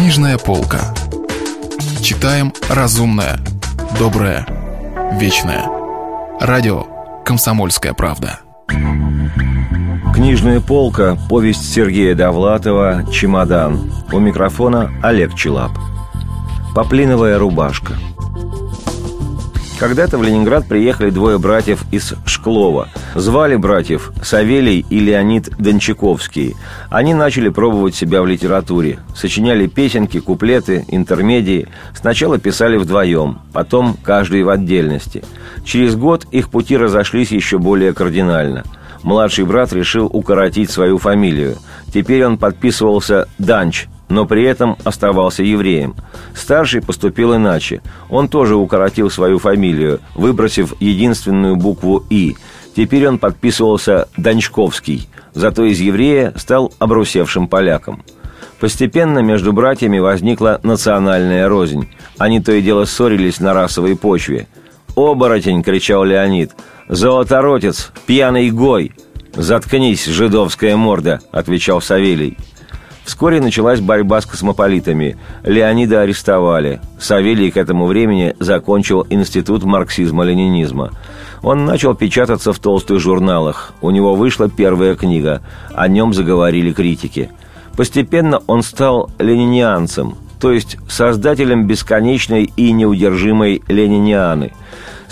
Книжная полка. Читаем разумное, доброе, вечное. Радио «Комсомольская правда». Книжная полка. Повесть Сергея Довлатова «Чемодан». У микрофона Олег Челап. Поплиновая рубашка – когда-то в Ленинград приехали двое братьев из Шклова. Звали братьев Савелий и Леонид Дончаковский. Они начали пробовать себя в литературе. Сочиняли песенки, куплеты, интермедии. Сначала писали вдвоем, потом каждый в отдельности. Через год их пути разошлись еще более кардинально – младший брат решил укоротить свою фамилию. Теперь он подписывался «Данч», но при этом оставался евреем. Старший поступил иначе. Он тоже укоротил свою фамилию, выбросив единственную букву «И». Теперь он подписывался «Дончковский», зато из еврея стал обрусевшим поляком. Постепенно между братьями возникла национальная рознь. Они то и дело ссорились на расовой почве. «Оборотень!» – кричал Леонид. «Золоторотец! Пьяный гой!» «Заткнись, жидовская морда!» – отвечал Савелий. Вскоре началась борьба с космополитами. Леонида арестовали. Савелий к этому времени закончил Институт марксизма-ленинизма. Он начал печататься в толстых журналах. У него вышла первая книга. О нем заговорили критики. Постепенно он стал ленинианцем, то есть создателем бесконечной и неудержимой ленинианы –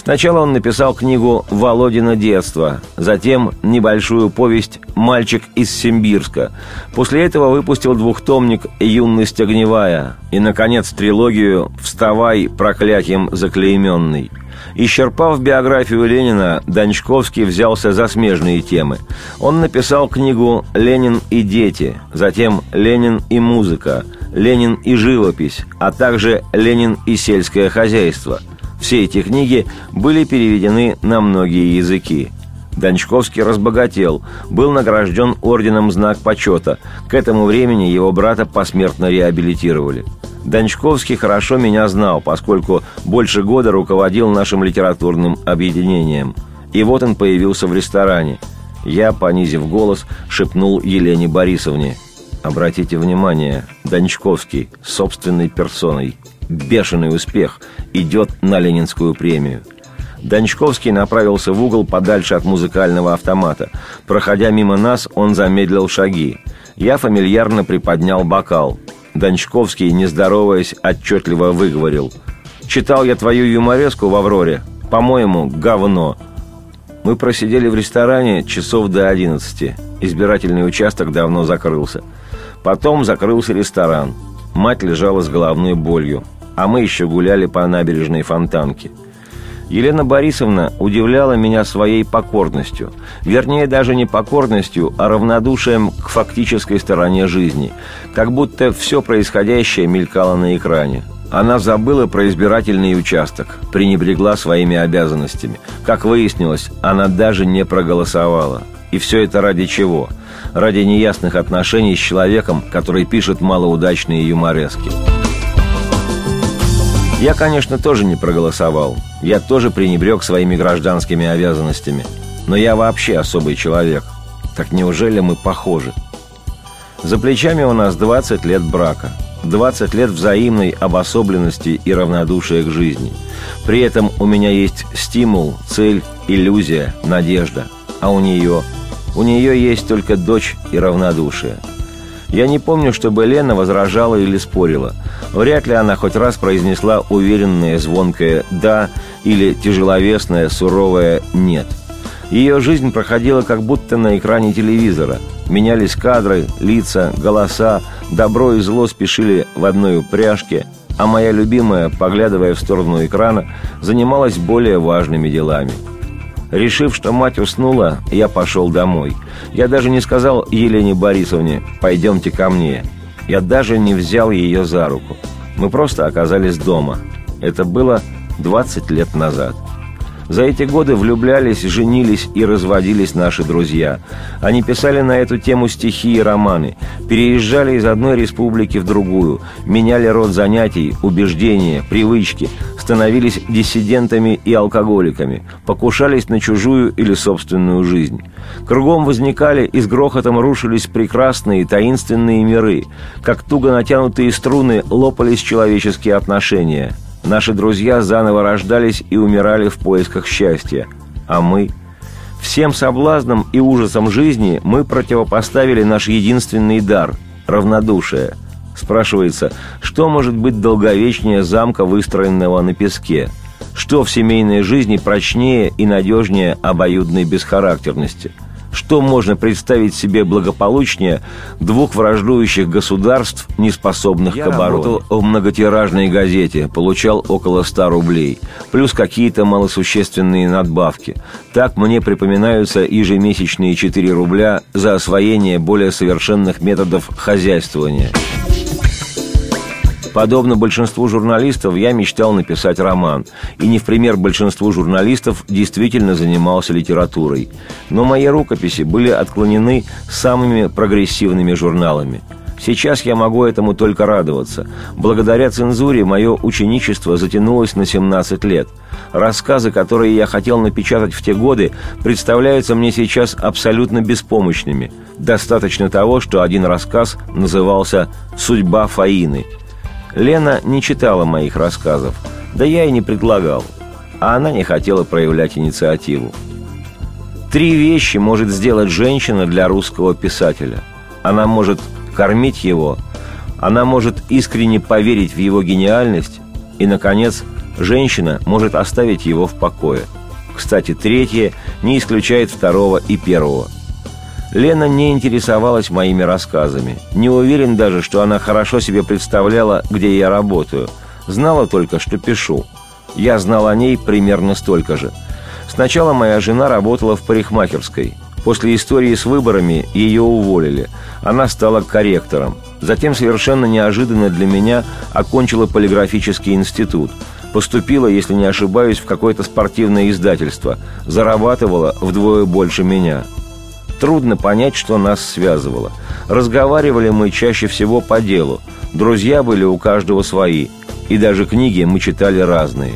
Сначала он написал книгу «Володина детство», затем небольшую повесть «Мальчик из Симбирска». После этого выпустил двухтомник «Юность огневая» и, наконец, трилогию «Вставай, проклятием заклейменный». Исчерпав биографию Ленина, Дончковский взялся за смежные темы. Он написал книгу «Ленин и дети», затем «Ленин и музыка», «Ленин и живопись», а также «Ленин и сельское хозяйство», все эти книги были переведены на многие языки. Дончковский разбогател, был награжден орденом «Знак почета». К этому времени его брата посмертно реабилитировали. Дончковский хорошо меня знал, поскольку больше года руководил нашим литературным объединением. И вот он появился в ресторане. Я, понизив голос, шепнул Елене Борисовне. «Обратите внимание, Дончковский, собственной персоной, бешеный успех, идет на Ленинскую премию. Дончковский направился в угол подальше от музыкального автомата. Проходя мимо нас, он замедлил шаги. Я фамильярно приподнял бокал. Дончковский, не здороваясь, отчетливо выговорил. «Читал я твою юмореску в «Авроре». По-моему, говно». Мы просидели в ресторане часов до одиннадцати. Избирательный участок давно закрылся. Потом закрылся ресторан. Мать лежала с головной болью а мы еще гуляли по набережной Фонтанки. Елена Борисовна удивляла меня своей покорностью. Вернее, даже не покорностью, а равнодушием к фактической стороне жизни. Как будто все происходящее мелькало на экране. Она забыла про избирательный участок, пренебрегла своими обязанностями. Как выяснилось, она даже не проголосовала. И все это ради чего? Ради неясных отношений с человеком, который пишет малоудачные юморески. Я, конечно, тоже не проголосовал. Я тоже пренебрег своими гражданскими обязанностями. Но я вообще особый человек. Так неужели мы похожи? За плечами у нас 20 лет брака. 20 лет взаимной обособленности и равнодушия к жизни. При этом у меня есть стимул, цель, иллюзия, надежда. А у нее? У нее есть только дочь и равнодушие – я не помню, чтобы Лена возражала или спорила. Вряд ли она хоть раз произнесла уверенное звонкое «да» или тяжеловесное суровое «нет». Ее жизнь проходила как будто на экране телевизора. Менялись кадры, лица, голоса, добро и зло спешили в одной упряжке, а моя любимая, поглядывая в сторону экрана, занималась более важными делами – Решив, что мать уснула, я пошел домой. Я даже не сказал Елене Борисовне «пойдемте ко мне». Я даже не взял ее за руку. Мы просто оказались дома. Это было 20 лет назад. За эти годы влюблялись, женились и разводились наши друзья. Они писали на эту тему стихи и романы, переезжали из одной республики в другую, меняли род занятий, убеждения, привычки, становились диссидентами и алкоголиками, покушались на чужую или собственную жизнь. Кругом возникали и с грохотом рушились прекрасные таинственные миры, как туго натянутые струны лопались человеческие отношения – Наши друзья заново рождались и умирали в поисках счастья. А мы? Всем соблазнам и ужасам жизни мы противопоставили наш единственный дар – равнодушие. Спрашивается, что может быть долговечнее замка, выстроенного на песке? Что в семейной жизни прочнее и надежнее обоюдной бесхарактерности – что можно представить себе благополучнее двух враждующих государств, не способных Я к обороне? работал в многотиражной газете, получал около 100 рублей, плюс какие-то малосущественные надбавки. Так мне припоминаются ежемесячные 4 рубля за освоение более совершенных методов хозяйствования. Подобно большинству журналистов, я мечтал написать роман. И не в пример большинству журналистов действительно занимался литературой. Но мои рукописи были отклонены самыми прогрессивными журналами. Сейчас я могу этому только радоваться. Благодаря цензуре мое ученичество затянулось на 17 лет. Рассказы, которые я хотел напечатать в те годы, представляются мне сейчас абсолютно беспомощными. Достаточно того, что один рассказ назывался «Судьба Фаины», Лена не читала моих рассказов, да я и не предлагал, а она не хотела проявлять инициативу. Три вещи может сделать женщина для русского писателя. Она может кормить его, она может искренне поверить в его гениальность, и, наконец, женщина может оставить его в покое. Кстати, третье не исключает второго и первого – Лена не интересовалась моими рассказами. Не уверен даже, что она хорошо себе представляла, где я работаю. Знала только, что пишу. Я знал о ней примерно столько же. Сначала моя жена работала в парикмахерской. После истории с выборами ее уволили. Она стала корректором. Затем совершенно неожиданно для меня окончила полиграфический институт. Поступила, если не ошибаюсь, в какое-то спортивное издательство. Зарабатывала вдвое больше меня – Трудно понять, что нас связывало. Разговаривали мы чаще всего по делу. Друзья были у каждого свои. И даже книги мы читали разные.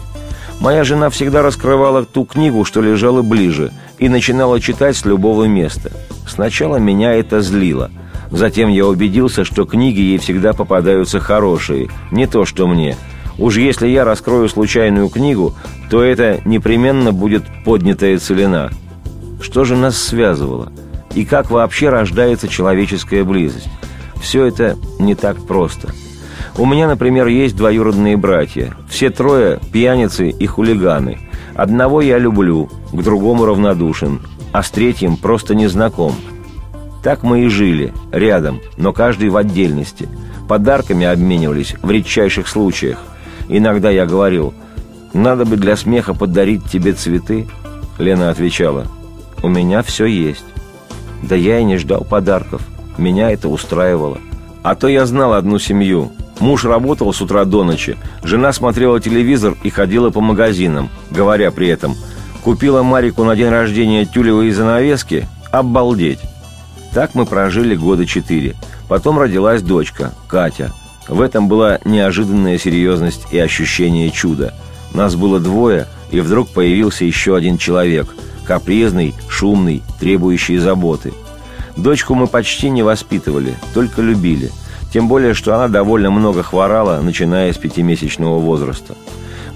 Моя жена всегда раскрывала ту книгу, что лежала ближе, и начинала читать с любого места. Сначала меня это злило. Затем я убедился, что книги ей всегда попадаются хорошие, не то что мне. Уж если я раскрою случайную книгу, то это непременно будет поднятая целина. Что же нас связывало? И как вообще рождается человеческая близость. Все это не так просто. У меня, например, есть двоюродные братья. Все трое – пьяницы и хулиганы. Одного я люблю, к другому равнодушен, а с третьим просто не знаком. Так мы и жили, рядом, но каждый в отдельности. Подарками обменивались в редчайших случаях. Иногда я говорил, надо бы для смеха подарить тебе цветы. Лена отвечала, у меня все есть. Да я и не ждал подарков. Меня это устраивало. А то я знал одну семью. Муж работал с утра до ночи, жена смотрела телевизор и ходила по магазинам, говоря при этом «Купила Марику на день рождения тюлевые занавески? Обалдеть!» Так мы прожили года четыре. Потом родилась дочка, Катя. В этом была неожиданная серьезность и ощущение чуда. Нас было двое, и вдруг появился еще один человек – капризный, шумный, требующий заботы. Дочку мы почти не воспитывали, только любили. Тем более, что она довольно много хворала, начиная с пятимесячного возраста.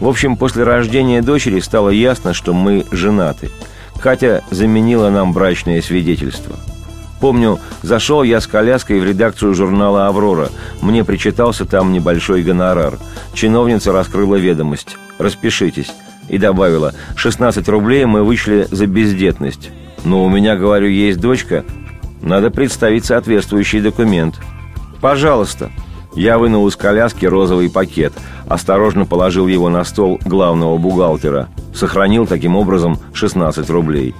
В общем, после рождения дочери стало ясно, что мы женаты. Катя заменила нам брачное свидетельство. Помню, зашел я с коляской в редакцию журнала «Аврора». Мне причитался там небольшой гонорар. Чиновница раскрыла ведомость. «Распишитесь». И добавила, 16 рублей мы вышли за бездетность. Но у меня, говорю, есть дочка. Надо представить соответствующий документ. Пожалуйста. Я вынул из коляски розовый пакет, осторожно положил его на стол главного бухгалтера. Сохранил таким образом 16 рублей.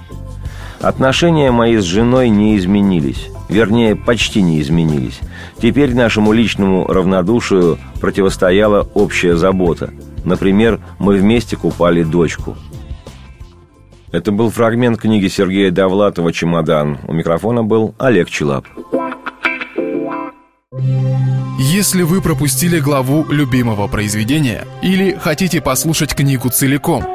Отношения мои с женой не изменились. Вернее, почти не изменились. Теперь нашему личному равнодушию противостояла общая забота – Например, мы вместе купали дочку. Это был фрагмент книги Сергея Довлатова «Чемодан». У микрофона был Олег Челап. Если вы пропустили главу любимого произведения или хотите послушать книгу целиком,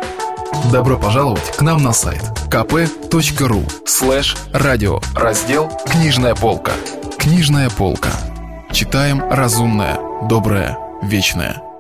добро пожаловать к нам на сайт kp.ru слэш радио раздел «Книжная полка». Книжная полка. Читаем разумное, доброе, вечное.